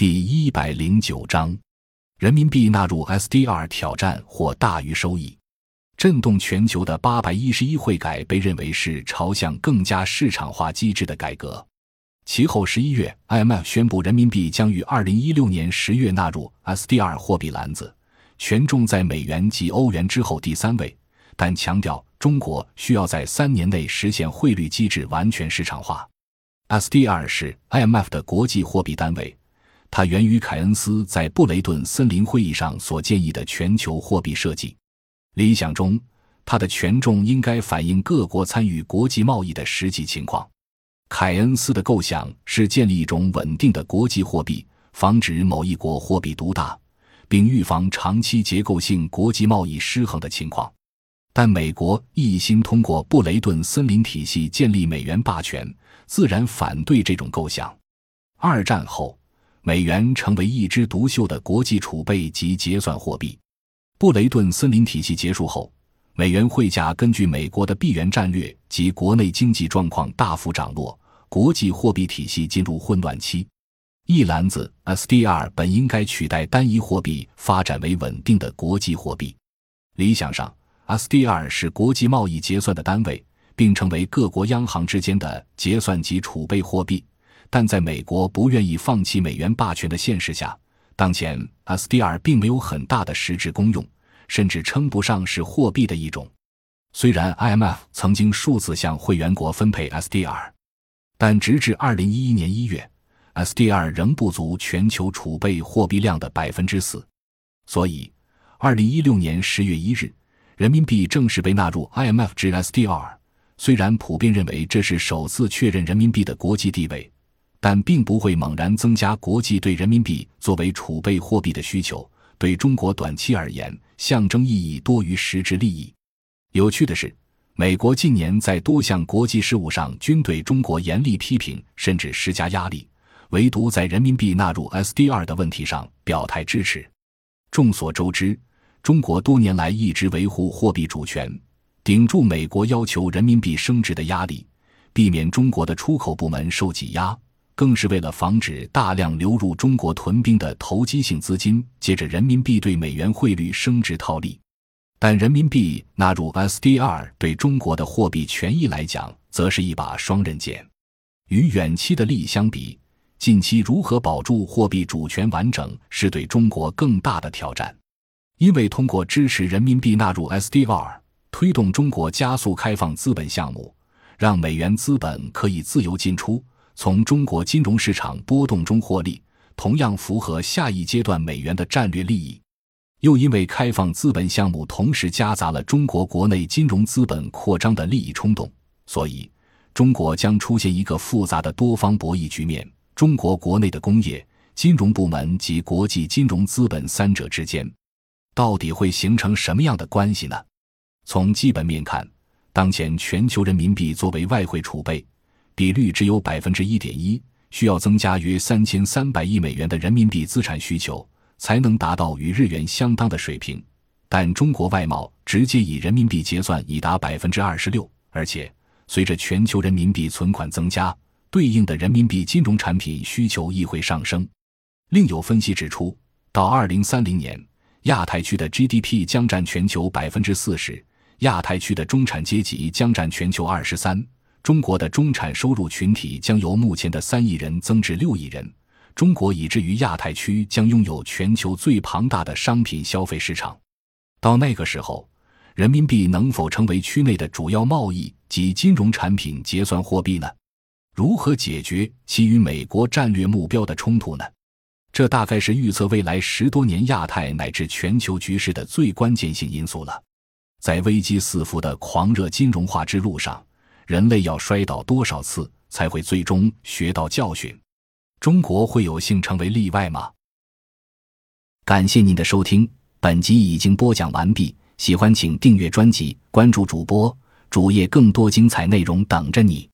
第一百零九章，人民币纳入 SDR 挑战或大于收益，震动全球的八百一十一会改被认为是朝向更加市场化机制的改革。其后十一月，IMF 宣布人民币将于二零一六年十月纳入 SDR 货币篮子，权重在美元及欧元之后第三位，但强调中国需要在三年内实现汇率机制完全市场化。SDR 是 IMF 的国际货币单位，它源于凯恩斯在布雷顿森林会议上所建议的全球货币设计。理想中，它的权重应该反映各国参与国际贸易的实际情况。凯恩斯的构想是建立一种稳定的国际货币，防止某一国货币独大，并预防长期结构性国际贸易失衡的情况。但美国一心通过布雷顿森林体系建立美元霸权，自然反对这种构想。二战后，美元成为一枝独秀的国际储备及结算货币。布雷顿森林体系结束后，美元汇价根据美国的币源战略及国内经济状况大幅涨落，国际货币体系进入混乱期。一篮子 SDR 本应该取代单一货币，发展为稳定的国际货币。理想上。SDR 是国际贸易结算的单位，并成为各国央行之间的结算及储备货币。但在美国不愿意放弃美元霸权的现实下，当前 SDR 并没有很大的实质功用，甚至称不上是货币的一种。虽然 IMF 曾经数次向会员国分配 SDR，但直至2011年1月，SDR 仍不足全球储备货币量的百分之四。所以，2016年10月1日。人民币正式被纳入 IMF 之 SDR，虽然普遍认为这是首次确认人民币的国际地位，但并不会猛然增加国际对人民币作为储备货币的需求。对中国短期而言，象征意义多于实质利益。有趣的是，美国近年在多项国际事务上均对中国严厉批评，甚至施加压力，唯独在人民币纳入 SDR 的问题上表态支持。众所周知。中国多年来一直维护货币主权，顶住美国要求人民币升值的压力，避免中国的出口部门受挤压，更是为了防止大量流入中国屯兵的投机性资金借着人民币对美元汇率升值套利。但人民币纳入 SDR 对中国的货币权益来讲，则是一把双刃剑。与远期的利益相比，近期如何保住货币主权完整，是对中国更大的挑战。因为通过支持人民币纳入 SDR，推动中国加速开放资本项目，让美元资本可以自由进出，从中国金融市场波动中获利，同样符合下一阶段美元的战略利益。又因为开放资本项目同时夹杂了中国国内金融资本扩张的利益冲动，所以中国将出现一个复杂的多方博弈局面：中国国内的工业、金融部门及国际金融资本三者之间。到底会形成什么样的关系呢？从基本面看，当前全球人民币作为外汇储备比率只有百分之一点一，需要增加约三千三百亿美元的人民币资产需求，才能达到与日元相当的水平。但中国外贸直接以人民币结算已达百分之二十六，而且随着全球人民币存款增加，对应的人民币金融产品需求亦会上升。另有分析指出，到二零三零年。亚太区的 GDP 将占全球百分之四十，亚太区的中产阶级将占全球二十三，中国的中产收入群体将由目前的三亿人增至六亿人，中国以至于亚太区将拥有全球最庞大的商品消费市场。到那个时候，人民币能否成为区内的主要贸易及金融产品结算货币呢？如何解决其与美国战略目标的冲突呢？这大概是预测未来十多年亚太乃至全球局势的最关键性因素了。在危机四伏的狂热金融化之路上，人类要摔倒多少次才会最终学到教训？中国会有幸成为例外吗？感谢您的收听，本集已经播讲完毕。喜欢请订阅专辑，关注主播主页，更多精彩内容等着你。